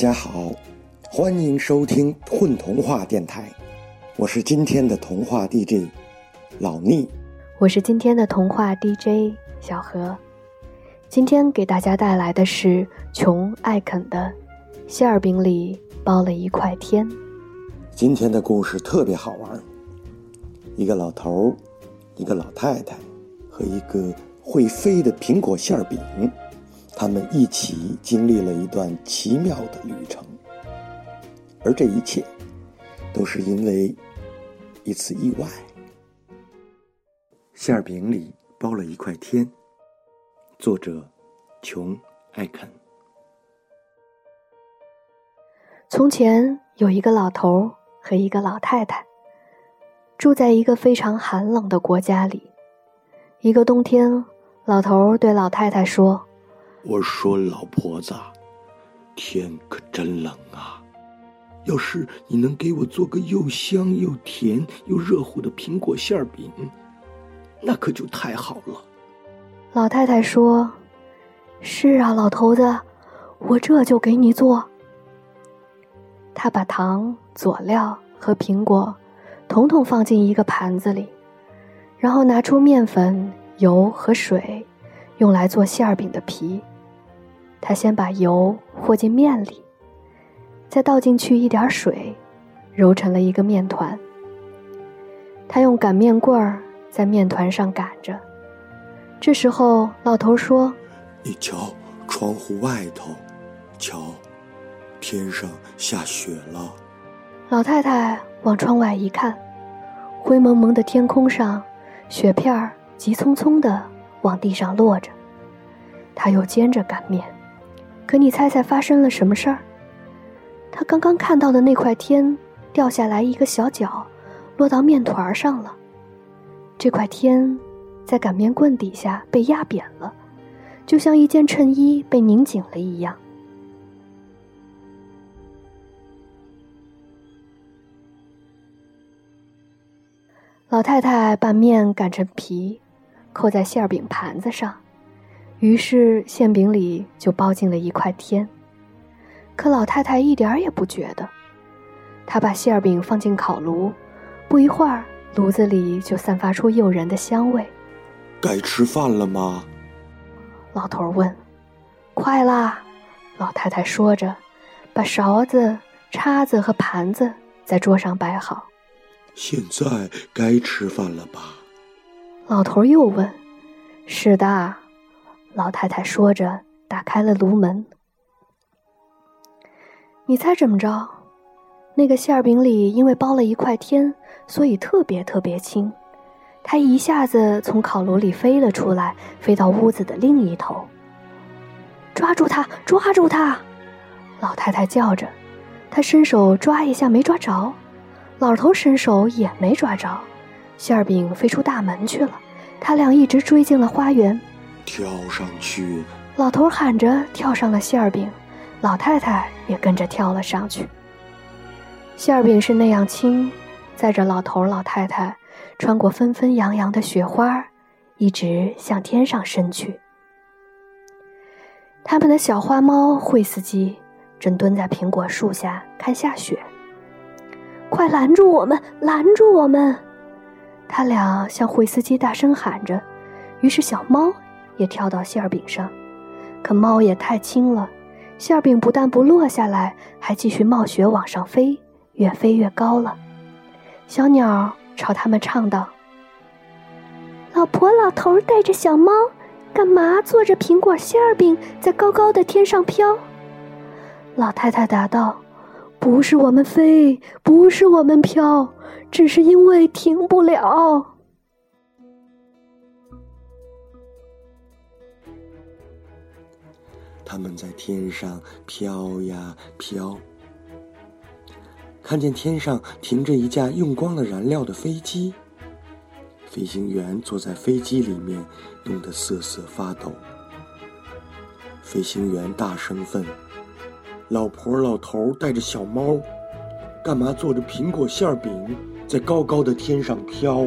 家好，欢迎收听混童话电台，我是今天的童话 DJ 老聂，我是今天的童话 DJ 小何，今天给大家带来的是琼·艾肯的馅儿饼里包了一块天。今天的故事特别好玩，一个老头儿，一个老太太和一个会飞的苹果馅儿饼。他们一起经历了一段奇妙的旅程，而这一切都是因为一次意外。馅饼里包了一块天。作者：琼·艾肯。从前有一个老头和一个老太太，住在一个非常寒冷的国家里。一个冬天，老头对老太太说。我说：“老婆子，天可真冷啊！要是你能给我做个又香又甜又热乎的苹果馅饼，那可就太好了。”老太太说：“是啊，老头子，我这就给你做。”他把糖、佐料和苹果统统放进一个盘子里，然后拿出面粉、油和水，用来做馅饼的皮。他先把油和进面里，再倒进去一点水，揉成了一个面团。他用擀面棍儿在面团上擀着。这时候，老头说：“你瞧，窗户外头，瞧，天上下雪了。”老太太往窗外一看，灰蒙蒙的天空上，雪片儿急匆匆的往地上落着。他又接着擀面。可你猜猜发生了什么事儿？他刚刚看到的那块天掉下来一个小角，落到面团上了。这块天在擀面棍底下被压扁了，就像一件衬衣被拧紧了一样。老太太把面擀成皮，扣在馅饼盘子上。于是馅饼里就包进了一块天，可老太太一点也不觉得。她把馅饼放进烤炉，不一会儿，炉子里就散发出诱人的香味。该吃饭了吗？老头问。快啦！老太太说着，把勺子、叉子和盘子在桌上摆好。现在该吃饭了吧？老头又问。是的。老太太说着，打开了炉门。你猜怎么着？那个馅饼里因为包了一块天，所以特别特别轻。它一下子从烤炉里飞了出来，飞到屋子的另一头。抓住它！抓住它！老太太叫着。她伸手抓一下，没抓着；老头伸手也没抓着。馅饼飞出大门去了。他俩一直追进了花园。跳上去！老头喊着，跳上了馅儿饼，老太太也跟着跳了上去。馅儿饼是那样轻，载着老头老太太，穿过纷纷扬扬的雪花，一直向天上伸去。他们的小花猫惠斯基正蹲在苹果树下看下雪。快拦住我们！拦住我们！他俩向惠斯基大声喊着。于是小猫。也跳到馅饼上，可猫也太轻了，馅饼不但不落下来，还继续冒雪往上飞，越飞越高了。小鸟朝他们唱道：“老婆老头带着小猫，干嘛坐着苹果馅饼在高高的天上飘？”老太太答道：“不是我们飞，不是我们飘，只是因为停不了。”他们在天上飘呀飘，看见天上停着一架用光了燃料的飞机，飞行员坐在飞机里面，冻得瑟瑟发抖。飞行员大声问：“老婆老头带着小猫，干嘛坐着苹果馅饼在高高的天上飘？”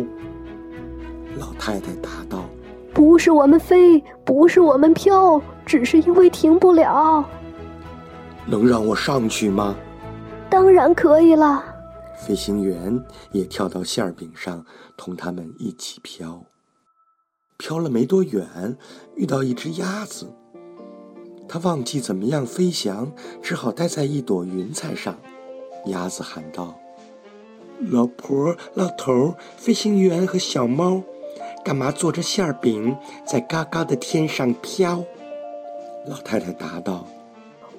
老太太答道。不是我们飞，不是我们飘，只是因为停不了。能让我上去吗？当然可以了。飞行员也跳到馅饼上，同他们一起飘。飘了没多远，遇到一只鸭子，它忘记怎么样飞翔，只好待在一朵云彩上。鸭子喊道：“老婆、老头、飞行员和小猫，干嘛坐着馅饼在高高的天上飘？”老太太答道：“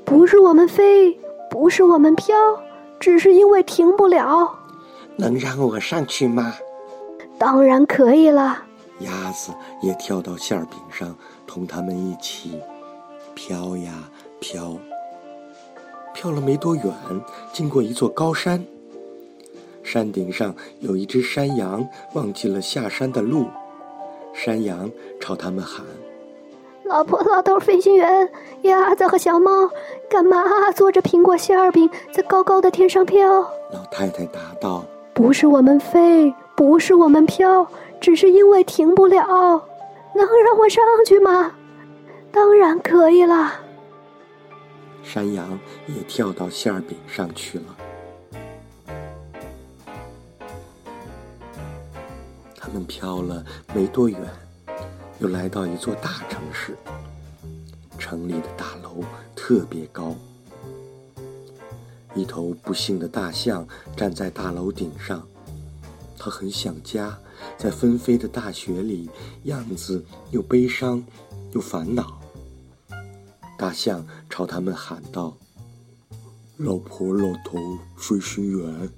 不是我们飞，不是我们飘。”只是因为停不了，能让我上去吗？当然可以了。鸭子也跳到馅饼上，同他们一起飘呀飘。飘了没多远，经过一座高山，山顶上有一只山羊，忘记了下山的路。山羊朝他们喊。老婆、老头、飞行员、鸭子和小猫，干嘛坐着苹果馅饼在高高的天上飘？老太太答道：“不是我们飞，不是我们飘，只是因为停不了。能让我上去吗？当然可以了。”山羊也跳到馅饼上去了。们飘了没多远。又来到一座大城市，城里的大楼特别高。一头不幸的大象站在大楼顶上，它很想家，在纷飞的大雪里，样子又悲伤又烦恼。大象朝他们喊道：“老婆、老头、飞行员、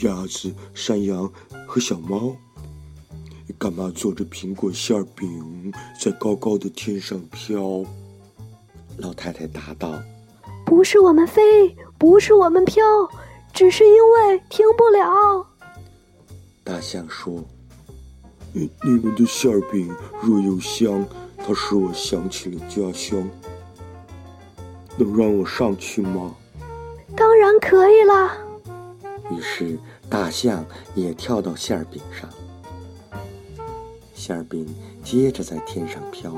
鸭子、山羊和小猫。”干嘛做着苹果馅饼在高高的天上飘？老太太答道：“不是我们飞，不是我们飘，只是因为停不了。”大象说：“你你们的馅饼若有香，它使我想起了家乡。能让我上去吗？”当然可以啦。于是大象也跳到馅饼上。馅儿饼接着在天上飘，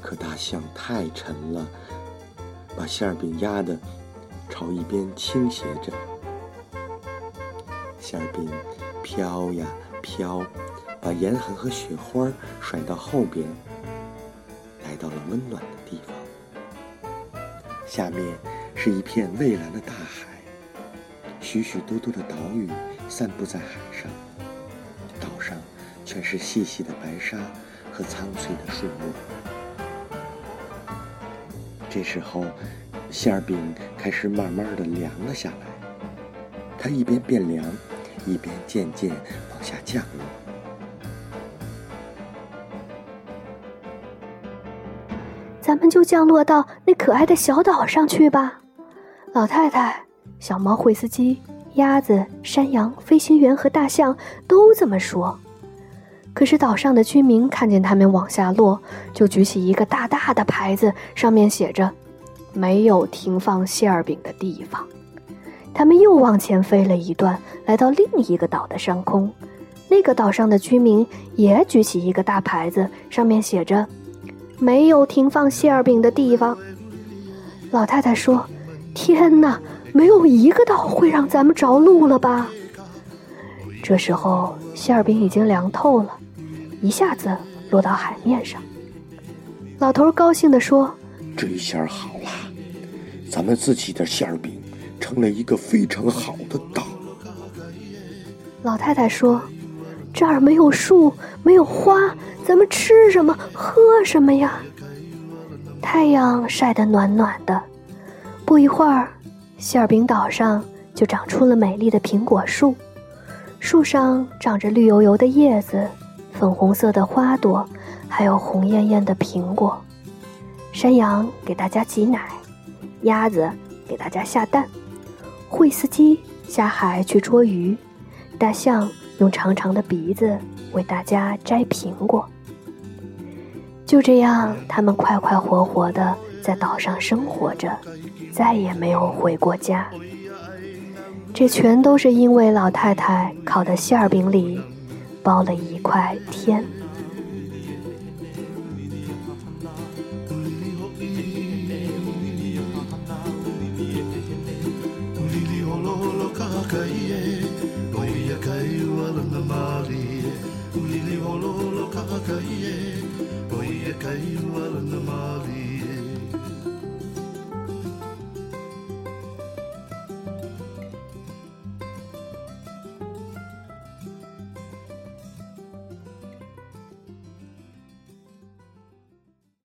可大象太沉了，把馅儿饼压得朝一边倾斜着。馅儿饼飘呀飘，把严寒和雪花甩到后边，来到了温暖的地方。下面是一片蔚蓝的大海，许许多多的岛屿散布在海上，岛上。全是细细的白沙和苍翠的树木。这时候，馅饼开始慢慢的凉了下来。它一边变凉，一边渐渐往下降落。咱们就降落到那可爱的小岛上去吧。老太太、小猫、惠斯基、鸭子、山羊、飞行员和大象都这么说。可是岛上的居民看见他们往下落，就举起一个大大的牌子，上面写着“没有停放馅儿饼的地方”。他们又往前飞了一段，来到另一个岛的上空。那个岛上的居民也举起一个大牌子，上面写着“没有停放馅儿饼的地方”。老太太说：“天哪，没有一个岛会让咱们着陆了吧？”这时候，馅儿饼已经凉透了。一下子落到海面上，老头高兴地说：“这下好了，咱们自己的馅儿饼成了一个非常好的岛。”老太太说：“这儿没有树，没有花，咱们吃什么，喝什么呀？”太阳晒得暖暖的，不一会儿，馅儿饼岛上就长出了美丽的苹果树，树上长着绿油油的叶子。粉红色的花朵，还有红艳艳的苹果。山羊给大家挤奶，鸭子给大家下蛋，惠斯基下海去捉鱼，大象用长长的鼻子为大家摘苹果。就这样，他们快快活活的在岛上生活着，再也没有回过家。这全都是因为老太太烤的馅儿饼里。包了一块天。